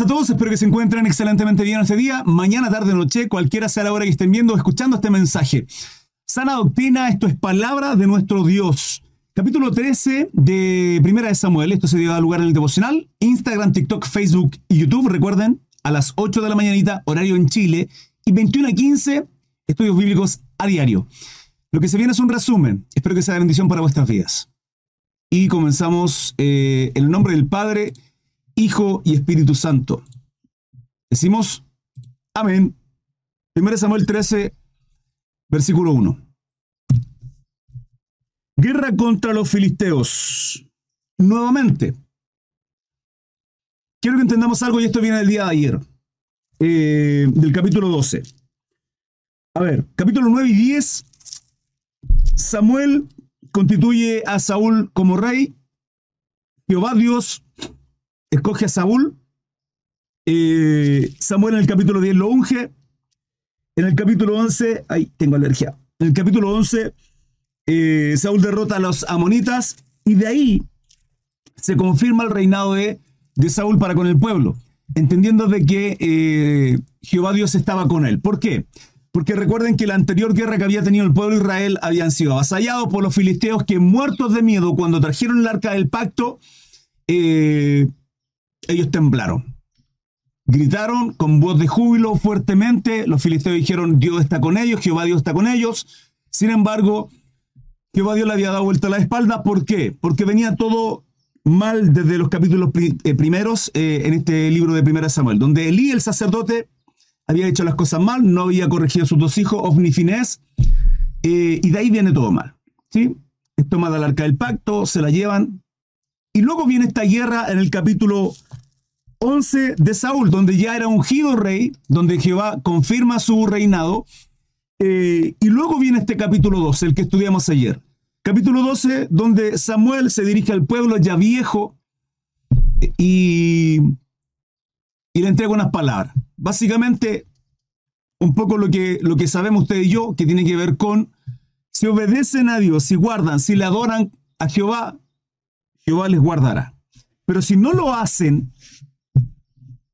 a todos, espero que se encuentren excelentemente bien este día, mañana, tarde, noche, cualquiera sea la hora que estén viendo o escuchando este mensaje. Sana doctrina, esto es palabra de nuestro Dios. Capítulo 13 de Primera de Samuel, esto se dio lugar en el devocional, Instagram, TikTok, Facebook y YouTube, recuerden, a las 8 de la mañanita, horario en Chile, y 21 a 15, estudios bíblicos a diario. Lo que se viene es un resumen, espero que sea de bendición para vuestras vidas. Y comenzamos eh, el nombre del Padre, Hijo y Espíritu Santo. Decimos, amén. 1 Samuel 13, versículo 1. Guerra contra los filisteos. Nuevamente. Quiero que entendamos algo y esto viene del día de ayer, eh, del capítulo 12. A ver, capítulo 9 y 10. Samuel constituye a Saúl como rey. Jehová Dios escoge a Saúl. Eh, Samuel en el capítulo 10 lo unge. En el capítulo 11, ahí tengo alergia. En el capítulo 11, eh, Saúl derrota a los amonitas y de ahí se confirma el reinado de, de Saúl para con el pueblo, entendiendo de que eh, Jehová Dios estaba con él. ¿Por qué? Porque recuerden que la anterior guerra que había tenido el pueblo de Israel habían sido avasallados por los filisteos que muertos de miedo cuando trajeron el arca del pacto, ellos temblaron. Gritaron con voz de júbilo fuertemente. Los filisteos dijeron, Dios está con ellos, Jehová Dios está con ellos. Sin embargo, Jehová Dios le había dado vuelta la espalda. ¿Por qué? Porque venía todo mal desde los capítulos eh, primeros eh, en este libro de Primera Samuel, donde Elí, el sacerdote, había hecho las cosas mal, no había corregido a sus dos hijos, Ofni y Finés, eh, y de ahí viene todo mal. ¿sí? Es tomada el arca del pacto, se la llevan, y luego viene esta guerra en el capítulo 11 de Saúl, donde ya era ungido rey, donde Jehová confirma su reinado. Eh, y luego viene este capítulo 12, el que estudiamos ayer. Capítulo 12, donde Samuel se dirige al pueblo ya viejo y, y le entrega unas palabras. Básicamente, un poco lo que, lo que sabemos usted y yo, que tiene que ver con si obedecen a Dios, si guardan, si le adoran a Jehová, Jehová les guardará. Pero si no lo hacen,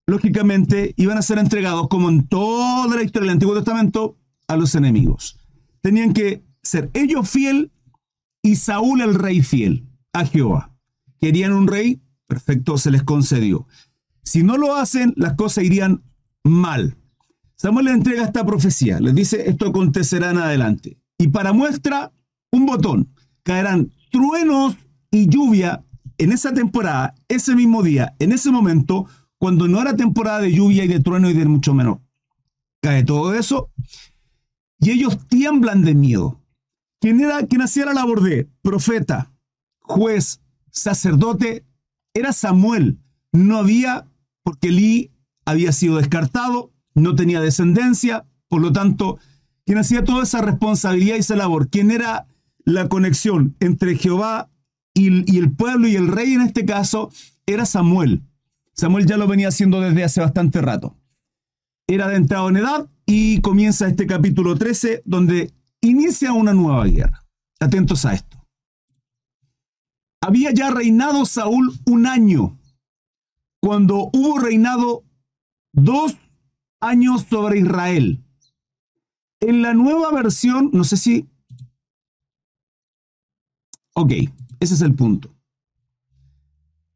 lógicamente iban a ser entregados, como en toda la historia del Antiguo Testamento, a los enemigos. Tenían que ser ellos fiel y Saúl el rey fiel a Jehová. Querían un rey, perfecto, se les concedió. Si no lo hacen, las cosas irían mal. Samuel le entrega esta profecía, les dice, esto acontecerá en adelante. Y para muestra, un botón. Caerán truenos y lluvia en esa temporada, ese mismo día, en ese momento, cuando no era temporada de lluvia y de trueno y de mucho menos. Cae todo eso y ellos tiemblan de miedo. Quien, era, quien hacía la labor de profeta, juez, sacerdote, era Samuel. No había, porque Lee había sido descartado, no tenía descendencia, por lo tanto, quien hacía toda esa responsabilidad y esa labor, quien era la conexión entre Jehová y el pueblo y el rey en este caso, era Samuel. Samuel ya lo venía haciendo desde hace bastante rato. Era de entrado en edad y comienza este capítulo 13 donde inicia una nueva guerra. Atentos a esto. Había ya reinado Saúl un año, cuando hubo reinado dos años sobre Israel. En la nueva versión, no sé si... Ok, ese es el punto.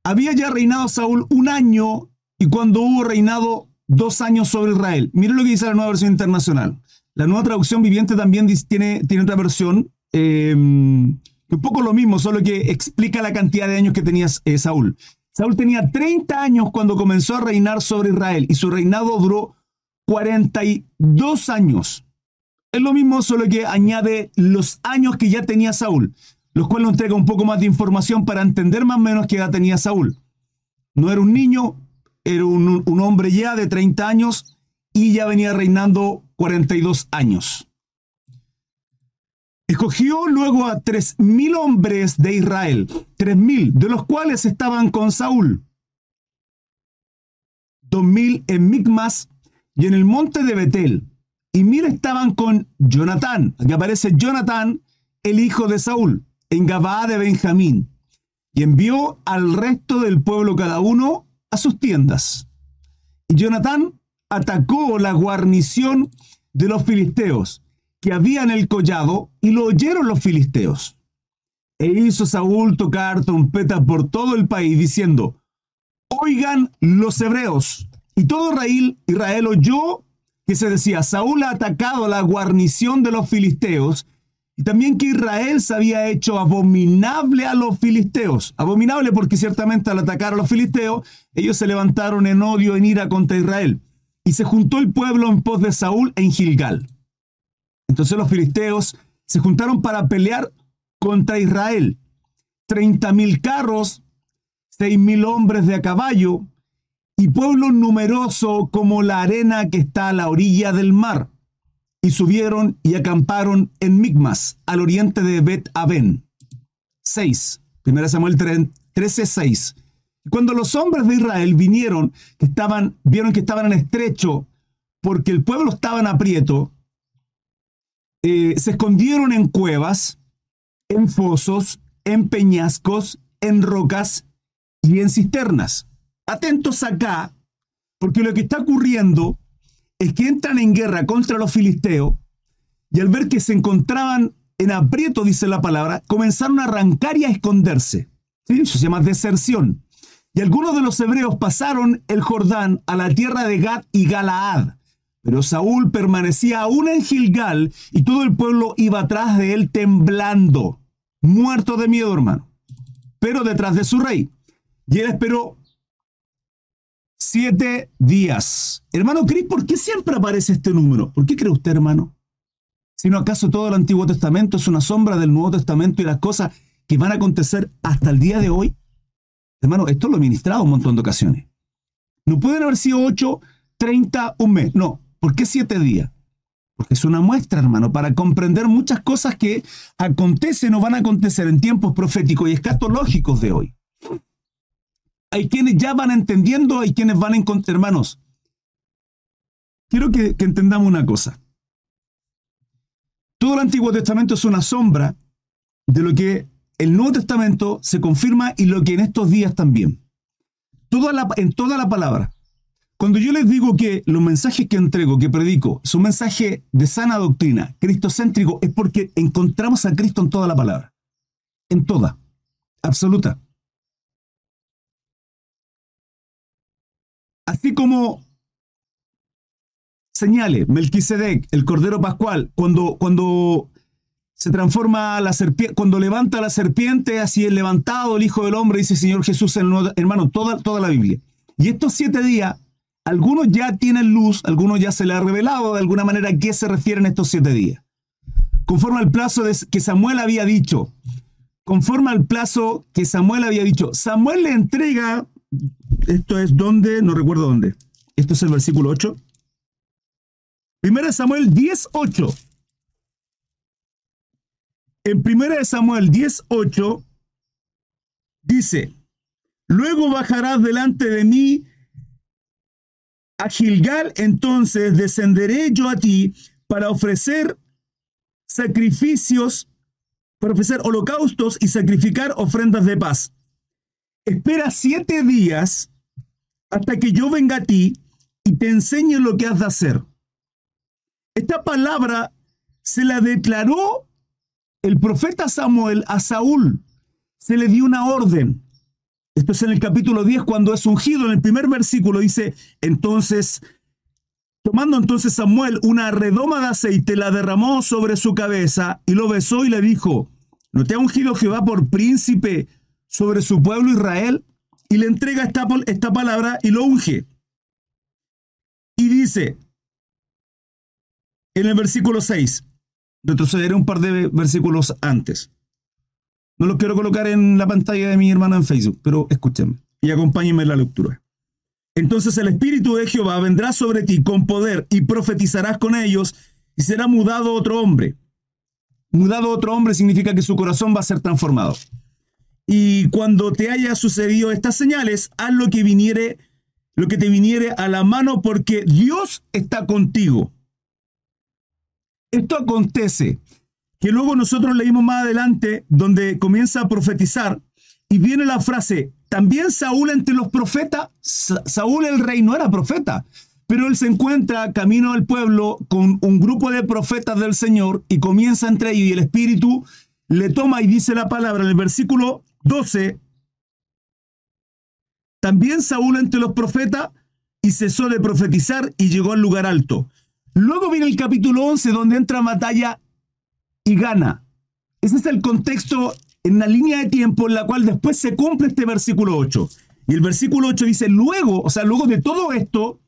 Había ya reinado Saúl un año y cuando hubo reinado dos años sobre Israel. Miren lo que dice la nueva versión internacional. La nueva traducción viviente también tiene, otra versión, em, un poco lo mismo, solo que explica la cantidad de años que tenía eh, Saúl. Saúl tenía 30 años cuando comenzó a reinar sobre Israel y su reinado duró 42 años. Es lo mismo, solo que añade los años que ya tenía Saúl los cuales nos entrega un poco más de información para entender más o menos qué edad tenía Saúl. No era un niño, era un, hombre ya de 30 años y ya venía reinando 42 años. Escogió luego a 3.000 hombres de Israel, 3.000, de los cuales estaban con Saúl. 2.000 en Micmas y en el monte de Betel. Y mil estaban con Jonatán. Aquí aparece Jonatán, el hijo de Saúl en Gabaa de Benjamín y envió al resto del pueblo cada uno a sus tiendas. Y Jonatán atacó la guarnición de los filisteos que había en el collado y lo oyeron los filisteos. E hizo Saúl tocar trompeta por todo el país diciendo, oigan los hebreos. Y todo Israel oyó que se decía, Saúl ha atacado la guarnición de los filisteos y también que Israel se había hecho abominable a los filisteos. Abominable porque ciertamente al atacar a los filisteos, ellos se levantaron en odio, en ira contra Israel. Y se juntó el pueblo en pos de Saúl en Gilgal. Entonces los filisteos se juntaron para pelear contra Israel. Treinta mil carros, seis mil hombres de a caballo y pueblo numeroso como la arena que está a la orilla del mar y subieron y acamparon en Migmas, al oriente de Bet Aben. 6. 1 Samuel 13, 6. Cuando los hombres de Israel vinieron, que estaban, vieron que estaban en estrecho, porque el pueblo estaba en aprieto, eh, se escondieron en cuevas, en fosos, en peñascos, en rocas y en cisternas. Atentos acá, porque lo que está ocurriendo es que entran en guerra contra los filisteos y al ver que se encontraban en aprieto, dice la palabra, comenzaron a arrancar y a esconderse. Eso se llama deserción. Y algunos de los hebreos pasaron el Jordán a la tierra de Gad y Galaad. Pero Saúl permanecía aún en Gilgal y todo el pueblo iba atrás de él temblando, muerto de miedo, hermano, pero detrás de su rey. Y él esperó siete días. Hermano Cris, ¿por qué siempre aparece este número? ¿Por qué cree usted, hermano? Si no acaso todo el Antiguo Testamento es una sombra del Nuevo Testamento y las cosas que van a acontecer hasta el día de hoy. Hermano, esto lo he ministrado un montón de ocasiones. No pueden haber sido ocho, treinta, un mes. No. ¿Por qué siete días? Porque es una muestra, hermano, para comprender muchas cosas que acontecen o van a acontecer en tiempos proféticos y escatológicos de hoy. Hay quienes ya van entendiendo, hay quienes van en hermanos. Quiero que, que entendamos una cosa. Todo el Antiguo Testamento es una sombra de lo que el Nuevo Testamento se confirma y lo que en estos días también. Toda la, en toda la palabra. Cuando yo les digo que los mensajes que entrego, que predico, son mensajes de sana doctrina, cristocéntrico, es porque encontramos a Cristo en toda la palabra. En toda. Absoluta. Así como señale Melquisedec, el Cordero Pascual, cuando, cuando se transforma la serpiente, cuando levanta la serpiente, así es levantado el Hijo del Hombre, dice Señor Jesús, hermano, toda, toda la Biblia. Y estos siete días, algunos ya tienen luz, algunos ya se les ha revelado de alguna manera a qué se refieren estos siete días. Conforme al plazo que Samuel había dicho, conforme al plazo que Samuel había dicho, Samuel le entrega esto es donde, no recuerdo dónde. Esto es el versículo 8. Primera Samuel 10, 8. En Primera Samuel 10, 8 dice, luego bajarás delante de mí a Gilgal, entonces descenderé yo a ti para ofrecer sacrificios, para ofrecer holocaustos y sacrificar ofrendas de paz espera siete días hasta que yo venga a ti y te enseñe lo que has de hacer. Esta palabra se la declaró el profeta Samuel a Saúl. Se le dio una orden. Esto es en el capítulo 10 cuando es ungido. En el primer versículo dice, entonces, tomando entonces Samuel una redoma de aceite, la derramó sobre su cabeza y lo besó y le dijo, ¿no te ha ungido Jehová por príncipe sobre su pueblo Israel y le entrega esta, esta palabra y lo unge. Y dice en el versículo 6, retrocederé un par de versículos antes. No los quiero colocar en la pantalla de mi hermano en Facebook, pero escúchenme y acompáñenme en la lectura. Entonces el Espíritu de Jehová vendrá sobre ti con poder y profetizarás con ellos y será mudado otro hombre. Mudado otro hombre significa que su corazón va a ser transformado. Y cuando te haya sucedido estas señales, haz lo que viniere, lo que te viniere a la mano, porque Dios está contigo. Esto acontece, que luego nosotros leímos más adelante, donde comienza a profetizar, y viene la frase, también Saúl entre los profetas, Saúl el rey no era profeta, pero él se encuentra camino al pueblo con un grupo de profetas del Señor y comienza entre ellos y el Espíritu le toma y dice la palabra en el versículo 12. También Saúl entre los profetas y cesó de profetizar y llegó al lugar alto. Luego viene el capítulo 11 donde entra batalla y gana. Ese es el contexto en la línea de tiempo en la cual después se cumple este versículo 8. Y el versículo 8 dice, luego, o sea, luego de todo esto,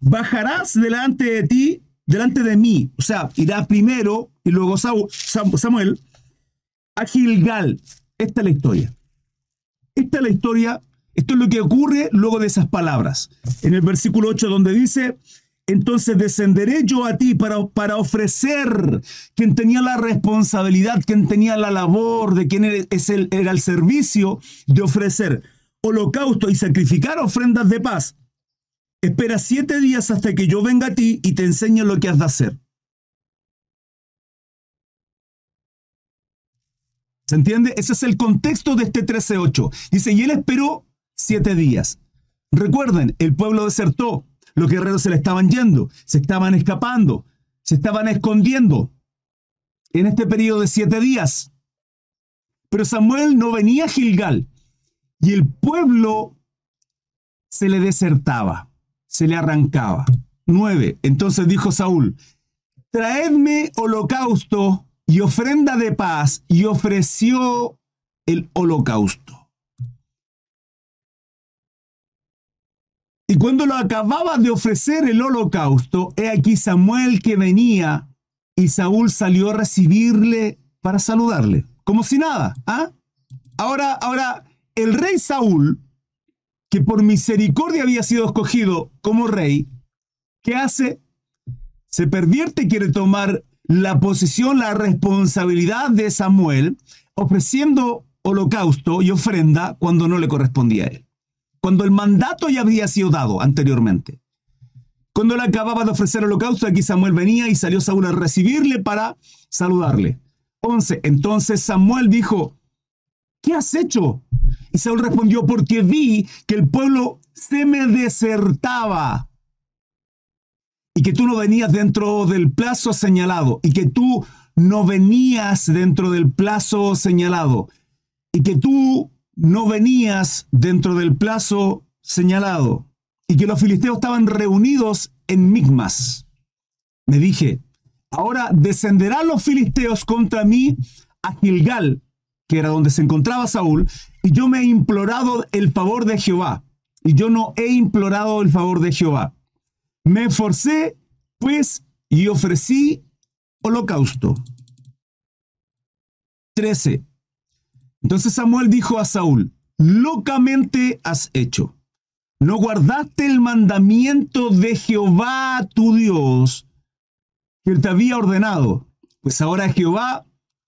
bajarás delante de ti, delante de mí. O sea, irá primero y luego Samuel a Gilgal. Esta es la historia. Esta es la historia, esto es lo que ocurre luego de esas palabras. En el versículo 8 donde dice, entonces descenderé yo a ti para, para ofrecer quien tenía la responsabilidad, quien tenía la labor, de quien es el, era el servicio de ofrecer holocausto y sacrificar ofrendas de paz. Espera siete días hasta que yo venga a ti y te enseñe lo que has de hacer. ¿Se entiende? Ese es el contexto de este 13.8. Dice, y él esperó siete días. Recuerden, el pueblo desertó, los guerreros se le estaban yendo, se estaban escapando, se estaban escondiendo en este periodo de siete días. Pero Samuel no venía a Gilgal y el pueblo se le desertaba, se le arrancaba. Nueve. Entonces dijo Saúl, traedme holocausto y ofrenda de paz y ofreció el holocausto. Y cuando lo acababa de ofrecer el holocausto, he aquí Samuel que venía y Saúl salió a recibirle para saludarle, como si nada. ¿ah? Ahora, ahora, el rey Saúl, que por misericordia había sido escogido como rey, ¿qué hace? Se pervierte y quiere tomar la posición, la responsabilidad de Samuel, ofreciendo holocausto y ofrenda cuando no le correspondía a él cuando el mandato ya había sido dado anteriormente. Cuando él acababa de ofrecer holocausto, aquí Samuel venía y salió Saúl a recibirle para saludarle. 11. Entonces Samuel dijo, ¿qué has hecho? Y Saúl respondió, porque vi que el pueblo se me desertaba y que tú no venías dentro del plazo señalado y que tú no venías dentro del plazo señalado y que tú no venías dentro del plazo señalado y que los filisteos estaban reunidos en Migmas. Me dije, ahora descenderán los filisteos contra mí a Gilgal, que era donde se encontraba Saúl, y yo me he implorado el favor de Jehová, y yo no he implorado el favor de Jehová. Me esforcé, pues, y ofrecí holocausto. 13. Entonces Samuel dijo a Saúl, locamente has hecho. No guardaste el mandamiento de Jehová tu Dios que él te había ordenado, pues ahora Jehová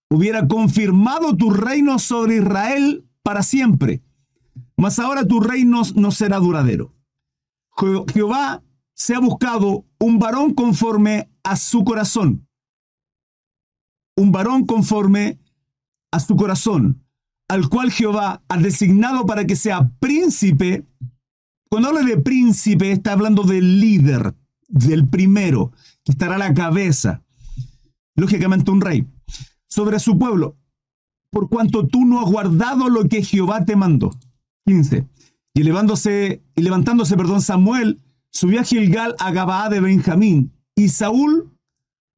hubiera confirmado tu reino sobre Israel para siempre, mas ahora tu reino no será duradero. Jehová se ha buscado un varón conforme a su corazón, un varón conforme a su corazón, al cual Jehová ha designado para que sea príncipe. Cuando habla de príncipe, está hablando del líder, del primero, que estará a la cabeza, lógicamente un rey, sobre su pueblo, por cuanto tú no has guardado lo que Jehová te mandó. 15. Y elevándose, y levantándose, perdón, Samuel subió a Gilgal a Gabaa de Benjamín, y Saúl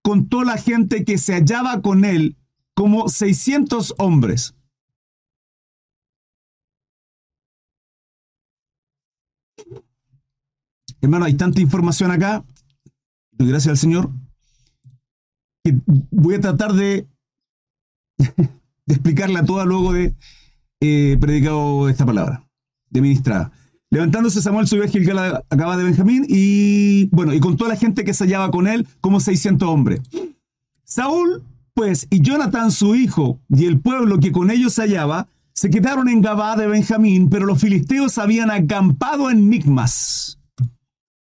contó la gente que se hallaba con él como 600 hombres. Hermano, hay tanta información acá, gracias al Señor, que voy a tratar de, explicarla toda luego de eh, predicado esta palabra, de ministrada. Levantándose Samuel subió a Gilgal acaba de Benjamín y bueno, y con toda la gente que se hallaba con él, como 600 hombres. Saúl, pues, y Jonathan su hijo, y el pueblo que con ellos se hallaba, se quedaron en Gabá de Benjamín, pero los filisteos habían acampado en Migmas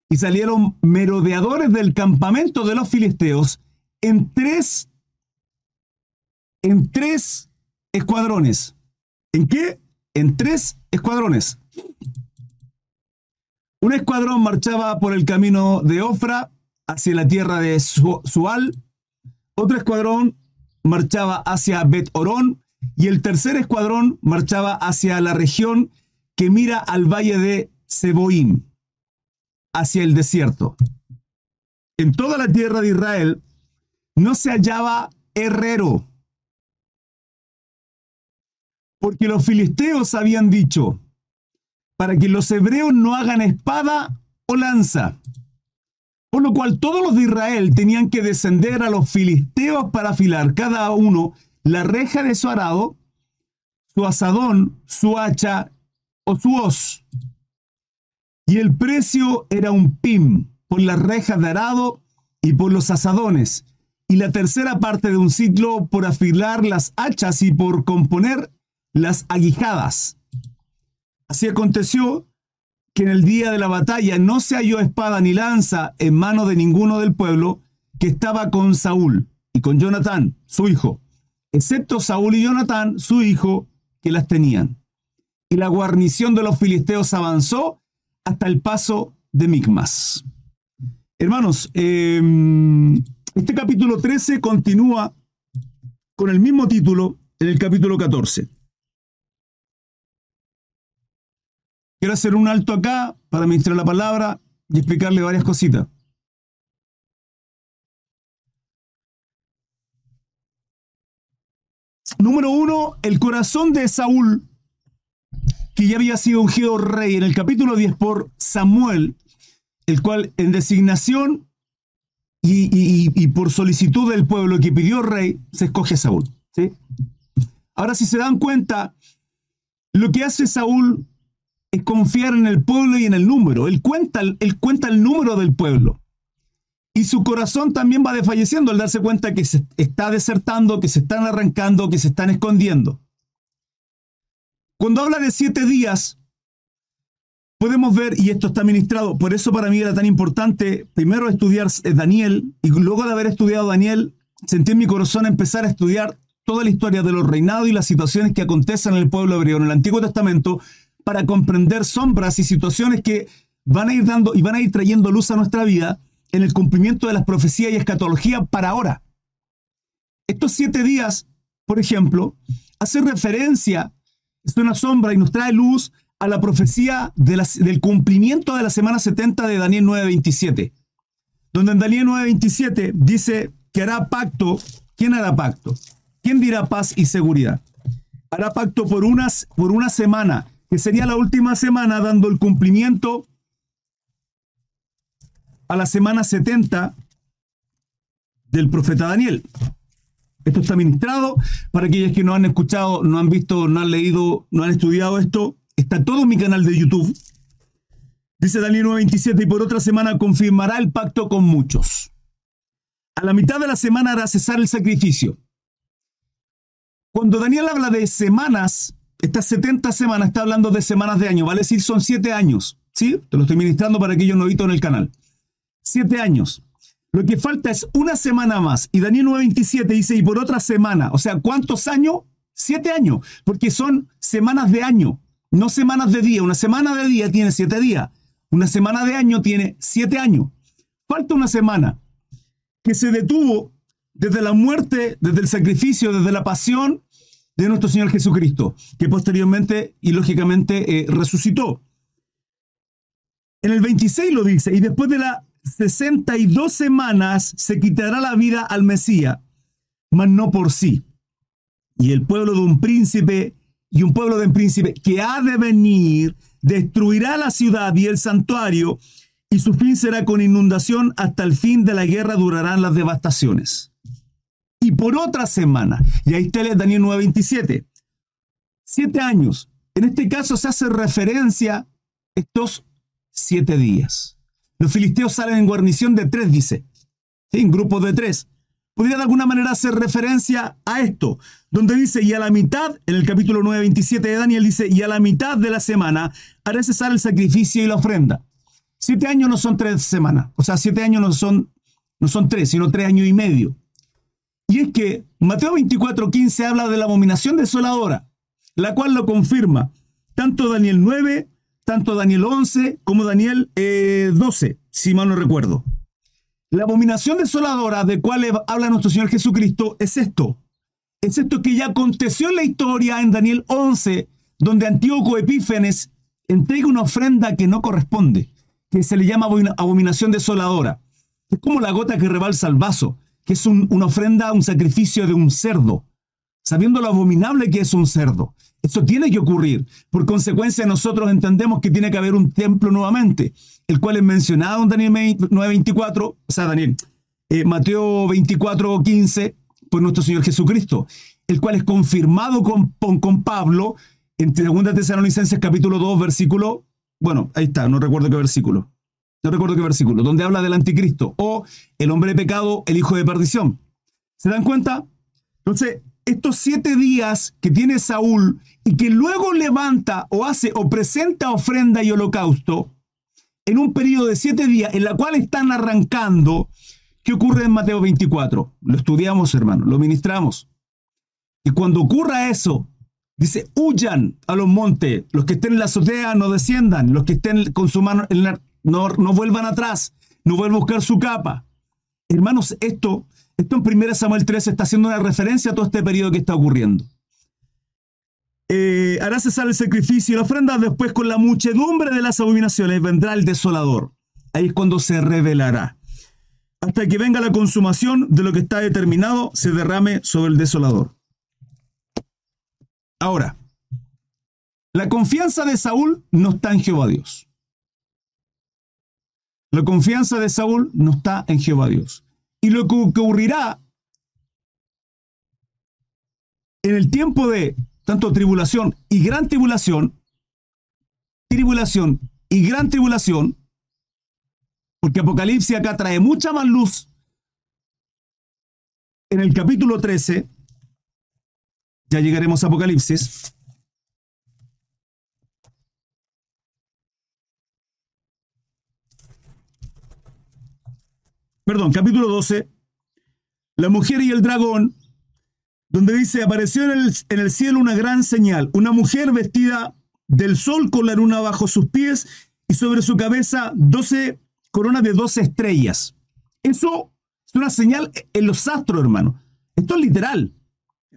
y salieron merodeadores del campamento de los filisteos en tres, en tres escuadrones. ¿En qué? en tres escuadrones. Un escuadrón marchaba por el camino de Ofra hacia la tierra de Sual, otro escuadrón marchaba hacia Bet Orón y el tercer escuadrón marchaba hacia la región que mira al valle de Seboim, hacia el desierto. En toda la tierra de Israel no se hallaba herrero, porque los filisteos habían dicho, para que los hebreos no hagan espada o lanza. Por lo cual todos los de Israel tenían que descender a los filisteos para afilar cada uno la reja de su arado, su asadón, su hacha o su hoz. Y el precio era un pim por las rejas de arado y por los asadones, y la tercera parte de un ciclo por afilar las hachas y por componer las aguijadas. Así aconteció que en el día de la batalla no se halló espada ni lanza en mano de ninguno del pueblo que estaba con Saúl y con Jonatán, su hijo, excepto Saúl y Jonatán, su hijo, que las tenían. Y la guarnición de los filisteos avanzó hasta el paso de Micmas. Hermanos, em, este capítulo 13 continúa con el mismo título en el capítulo 14. Quiero hacer un alto acá para ministrar la palabra y explicarle varias cositas. Número uno, el corazón de Saúl, que ya había sido ungido rey en el capítulo 10 por Samuel, el cual en designación y, por solicitud del pueblo que pidió rey, se escoge a Saúl. ¿sí? Ahora, si se dan cuenta, lo que hace Saúl confiar en el pueblo y en el número. Él cuenta, él cuenta el número del pueblo. Y su corazón también va desfalleciendo al darse cuenta que se está desertando, que se están arrancando, que se están escondiendo. Cuando habla de siete días, podemos ver, y esto está ministrado, por eso para mí era tan importante primero estudiar eh, Daniel, y luego de haber estudiado Daniel, sentí en mi corazón empezar a estudiar toda la historia de los reinados y las situaciones que acontecen en el pueblo hebreo en el Antiguo Testamento, para comprender sombras y situaciones que van a ir dando y van a ir trayendo luz a nuestra vida en el cumplimiento de las profecías y escatología para ahora. Estos siete días, por ejemplo, hacen referencia, es una sombra y nos trae luz a la profecía del cumplimiento de la semana 70 de Daniel 9:27, donde en Daniel 9:27 dice que hará pacto. ¿Quién hará pacto? ¿Quién dirá paz y seguridad? Hará pacto por, unas, por una semana que sería la última semana dando el cumplimiento a la semana 70 del profeta Daniel. Esto está ministrado para aquellos que no han escuchado, no han visto, no han leído, no han estudiado esto. Está todo en mi canal de YouTube. Dice Daniel 9:27 y por otra semana confirmará el pacto con muchos. A la mitad de la semana hará cesar el sacrificio. Cuando Daniel habla de semanas, estas 70 semanas está hablando de semanas de año, vale decir, son 7 años. ¿Sí? Te lo estoy ministrando para aquellos novitos en el canal. 7 años. Lo que falta es una semana más. Y Daniel 9:27 dice, y por otra semana. O sea, ¿cuántos años? 7 años. Porque son semanas de año, no semanas de día. Una semana de día tiene 7 días. Una semana de año tiene 7 años. Falta una semana que se detuvo desde la muerte, desde el sacrificio, desde la pasión de nuestro Señor Jesucristo, que posteriormente y lógicamente eh, resucitó. En el 26 lo dice, y después de las 62 semanas se quitará la vida al Mesías, mas no por sí. Y el pueblo de un príncipe y un pueblo de un príncipe que ha de venir destruirá la ciudad y el santuario, y su fin será con inundación hasta el fin de la guerra durarán las devastaciones y por otra semana. Y ahí está Daniel 9:27. Siete años. En este caso se hace referencia a estos siete días. Los filisteos salen en guarnición de tres, dice. En grupos de tres. Podría de alguna manera hacer referencia a esto, donde dice, y a la mitad, en el capítulo 9:27 de Daniel dice, y a la mitad de la semana haré cesar el sacrificio y la ofrenda. Siete años no son tres semanas, o sea, siete años no son, no son tres, sino tres años y medio. Y es que Mateo 24:15 habla de la abominación desoladora, la cual lo confirma. tanto Daniel 9, tanto Daniel 11 como Daniel 12, eh, si mal no recuerdo. La abominación desoladora de cual habla nuestro Señor Jesucristo es esto. Es esto que ya aconteció en la historia en Daniel 11, donde Antíoco Epífenes entrega una ofrenda que no corresponde, que se le llama abominación desoladora. Es como la gota que rebalsa el vaso, que es una ofrenda, un sacrificio de un cerdo, sabiendo lo abominable que es un cerdo. Eso tiene que ocurrir. Por consecuencia, nosotros entendemos que tiene que haber un templo nuevamente, el cual es mencionado en Daniel 9.24, o sea, Daniel, eh, Mateo 24.15, por nuestro Señor Jesucristo, el cual es confirmado con, con Pablo en 2 Tesalonicenses capítulo 2, versículo, bueno, ahí está, no recuerdo qué versículo, no recuerdo qué versículo, donde habla del anticristo o el hombre de pecado, el hijo de perdición. ¿Se dan cuenta? Entonces, estos siete días que tiene Saúl y que luego levanta o hace o presenta ofrenda y holocausto en un periodo de siete días en la cual están arrancando, ¿qué ocurre en Mateo 24? Lo estudiamos, hermano, lo ministramos. Y cuando ocurra eso, Dice, huyan a los montes, los que estén en la azotea no desciendan, los que estén con su mano en la, no, vuelvan atrás, no vuelvan a buscar su capa. Hermanos, esto, esto en 1 Samuel 13 está haciendo una referencia a todo este periodo que está ocurriendo. Eh, hará cesar el sacrificio y la ofrenda, después con la muchedumbre de las abominaciones vendrá el desolador. Ahí es cuando se revelará. Hasta que venga la consumación de lo que está determinado, se derrame sobre el desolador. Ahora, la confianza de Saúl no está en Jehová Dios. La confianza de Saúl no está en Jehová Dios. Y lo que ocurrirá en el tiempo de tanto tribulación y gran tribulación, tribulación y gran tribulación, porque Apocalipsis acá trae mucha más luz. En el capítulo 13, ya llegaremos a Apocalipsis. Perdón, capítulo 12. La mujer y el dragón, donde dice, apareció en el, cielo una gran señal, una mujer vestida del sol con la luna bajo sus pies y sobre su cabeza 12 coronas de 12 estrellas. Eso es una señal en los astros, hermano. Esto es literal.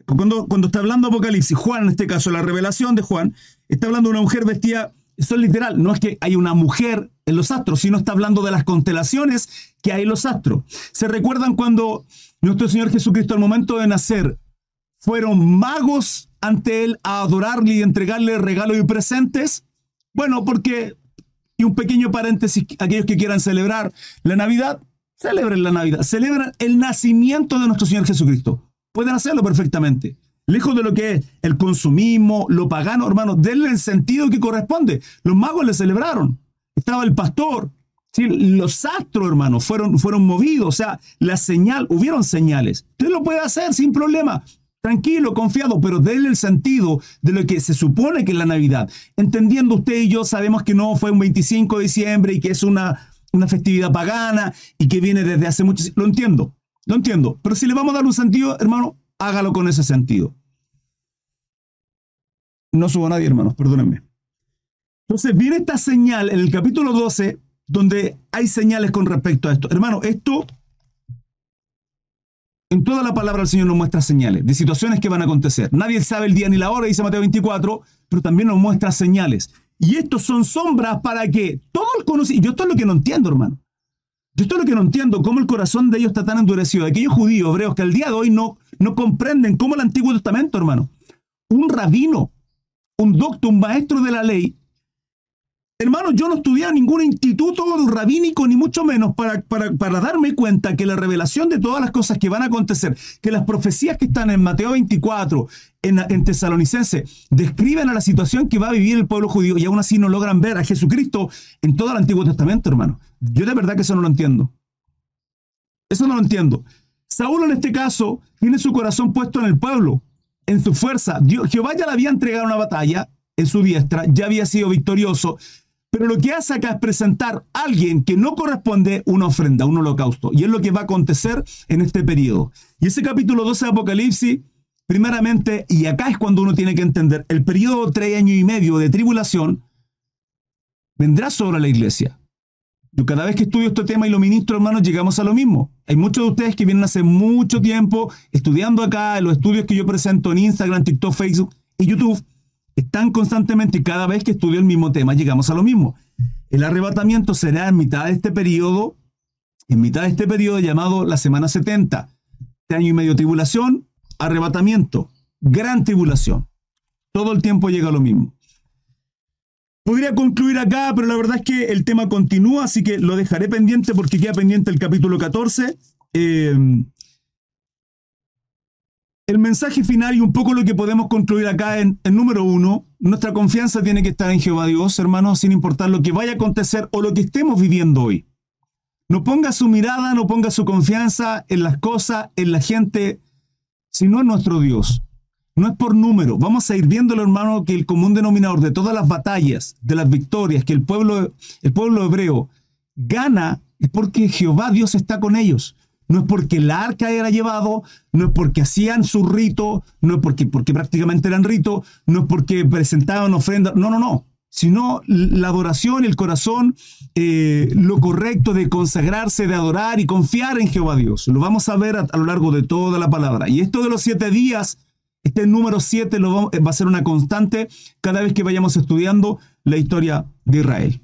Cuando, cuando está hablando Apocalipsis, Juan, en este caso, la revelación de Juan, está hablando de una mujer vestida, eso es literal, no es que hay una mujer en los astros, sino está hablando de las constelaciones que hay en los astros. ¿Se recuerdan cuando nuestro Señor Jesucristo al momento de nacer fueron magos ante Él a adorarle y entregarle regalos y presentes? Bueno, porque, y un pequeño paréntesis, aquellos que quieran celebrar la Navidad, celebren la Navidad, celebran el nacimiento de nuestro Señor Jesucristo. Pueden hacerlo perfectamente. Lejos de lo que es el consumismo, lo pagano, hermano, denle el sentido que corresponde. Los magos le celebraron. Estaba el pastor. Los astros, hermano, fueron, fueron movidos. O sea, la señal, hubieron señales. Usted lo puede hacer sin problema. Tranquilo, confiado, pero denle el sentido de lo que se supone que es la Navidad. Entendiendo usted y yo, sabemos que no fue un 25 de diciembre y que es una, una festividad pagana y que viene desde hace mucho Lo entiendo. No entiendo. Pero si le vamos a dar un sentido, hermano, hágalo con ese sentido. No subo a nadie, hermanos, perdónenme. Entonces viene esta señal en el capítulo 12, donde hay señales con respecto a esto. Hermano, esto, en toda la palabra el Señor nos muestra señales de situaciones que van a acontecer. Nadie sabe el día ni la hora, dice Mateo 24, pero también nos muestra señales. Y estos son sombras para que todo el conocimiento, yo esto es lo que no entiendo, hermano. Esto es lo que no entiendo, cómo el corazón de ellos está tan endurecido. Aquellos judíos, hebreos, que al día de hoy no, no comprenden cómo el Antiguo Testamento, hermano, un rabino, un doctor, un maestro de la ley, Hermano, yo no estudié en ningún instituto rabínico, ni mucho menos, para, para, darme cuenta que la revelación de todas las cosas que van a acontecer, que las profecías que están en Mateo 24, en, en Tesalonicense, describen a la situación que va a vivir el pueblo judío y aún así no logran ver a Jesucristo en todo el Antiguo Testamento, hermano. Yo de verdad que eso no lo entiendo. Eso no lo entiendo. Saúl en este caso tiene su corazón puesto en el pueblo, en su fuerza. Jehová ya le había entregado una batalla en su diestra, ya había sido victorioso, pero lo que hace acá es presentar a alguien que no corresponde una ofrenda, un holocausto. Y es lo que va a acontecer en este periodo. Y ese capítulo 12 de Apocalipsis Primeramente, y acá es cuando uno tiene que entender, el periodo tres años y medio de tribulación vendrá sobre la iglesia. Yo cada vez que estudio este tema y lo ministro, hermanos, llegamos a lo mismo. Hay muchos de ustedes que vienen hace mucho tiempo estudiando acá, en los estudios que yo presento en Instagram, TikTok, Facebook y YouTube, están constantemente y cada vez que estudio el mismo tema llegamos a lo mismo. El arrebatamiento será en mitad de este periodo, en mitad de este periodo llamado la semana 70. Este año y medio tribulación, arrebatamiento, gran tribulación. Todo el tiempo llega lo mismo. Podría concluir acá, pero la verdad es que el tema continúa, así que lo dejaré pendiente porque queda pendiente el capítulo 14. Eh, el mensaje final y un poco lo que podemos concluir acá en, en, número uno, nuestra confianza tiene que estar en Jehová Dios, hermanos, sin importar lo que vaya a acontecer o lo que estemos viviendo hoy. No ponga su mirada, no ponga su confianza en las cosas, en la gente, sino en nuestro Dios. No es por número. Vamos a ir viéndolo, hermano, que el común denominador de todas las batallas, de las victorias que el pueblo, el pueblo hebreo gana, es porque Jehová Dios está con ellos. No es porque el arca era llevado, no es porque hacían su rito, no es porque, porque prácticamente eran rito, no es porque presentaban ofrendas, no, no, no. Sino la adoración, el corazón, eh, lo correcto de consagrarse, de adorar y confiar en Jehová Dios. Lo vamos a ver a, a lo largo de toda la palabra. Y esto de los siete días este número 7 va, a ser una constante cada vez que vayamos estudiando la historia de Israel.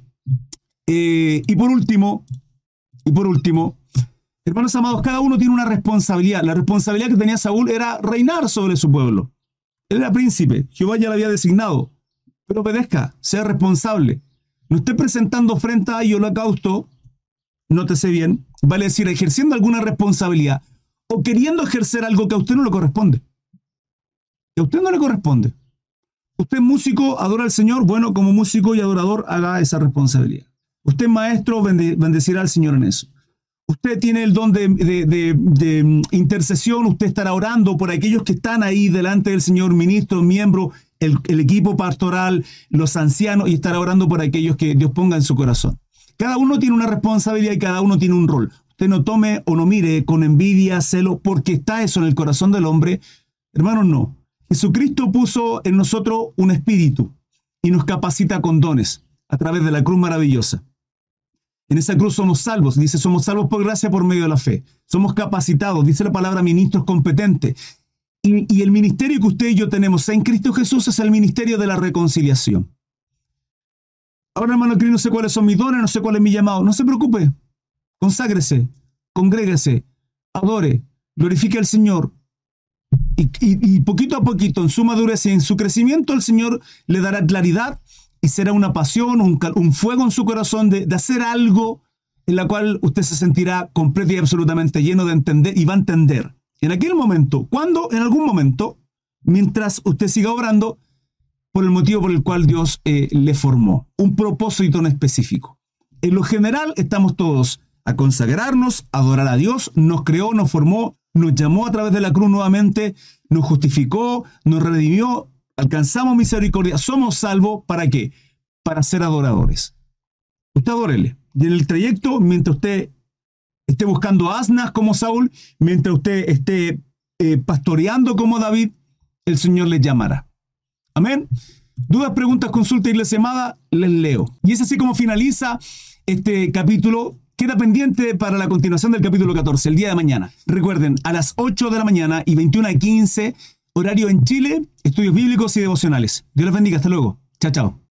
Eh, y por último, y por último, hermanos amados, cada uno tiene una responsabilidad. La responsabilidad que tenía Saúl era reinar sobre su pueblo. Él era príncipe, Jehová ya lo había designado. Pero obedezca, sea responsable. No esté presentando frente a holocausto, nótese bien, vale decir, ejerciendo alguna responsabilidad o queriendo ejercer algo que a usted no le corresponde. Y a usted no le corresponde. Usted músico, adora al Señor, bueno, como músico y adorador, haga esa responsabilidad. Usted es maestro, bendecirá al Señor en eso. Usted tiene el don de, mm, intercesión, usted estará orando por aquellos que están ahí delante del Señor, ministro, miembro, el, el equipo pastoral, los ancianos, y estará orando por aquellos que Dios ponga en su corazón. Cada uno tiene una responsabilidad y cada uno tiene un rol. Usted no tome o no mire con envidia, celo, porque está eso en el corazón del hombre. Hermanos, no. Jesucristo puso en nosotros un espíritu y nos capacita con dones a través de la cruz maravillosa. En esa cruz somos salvos, dice, somos salvos por gracia por medio de la fe. Somos capacitados, dice la palabra ministros competentes. Y, el ministerio que usted y yo tenemos en Cristo Jesús es el ministerio de la reconciliación. Ahora, hermano Cristo, no sé cuáles son mis dones, no sé cuál es mi llamado. No se preocupe. Conságrese, congréguese, adore, glorifique al Señor, y, poquito a poquito, en su madurez y en su crecimiento, el Señor le dará claridad y será una pasión, un, fuego en su corazón de, hacer algo en la cual usted se sentirá completo y absolutamente lleno de entender y va a entender. En aquel momento, cuando en algún momento, mientras usted siga obrando, por el motivo por el cual Dios eh, le formó, un propósito en específico. En lo general, estamos todos a consagrarnos, a adorar a Dios, nos creó, nos formó, nos llamó a través de la cruz nuevamente, nos justificó, nos redimió, alcanzamos misericordia, somos salvos, ¿para qué? Para ser adoradores. Usted adórele. Y en el trayecto, mientras usted esté buscando asnas como Saúl, mientras usted esté eh, pastoreando como David, el Señor le llamará. Amén. Dudas, preguntas, consulta, iglesia amada, les leo. Y es así como finaliza este capítulo queda pendiente para la continuación del capítulo 14, el día de mañana. Recuerden, a las 8 de la mañana y 21 a 15, horario en Chile, estudios bíblicos y devocionales. Dios les bendiga, hasta luego. Chao, chao.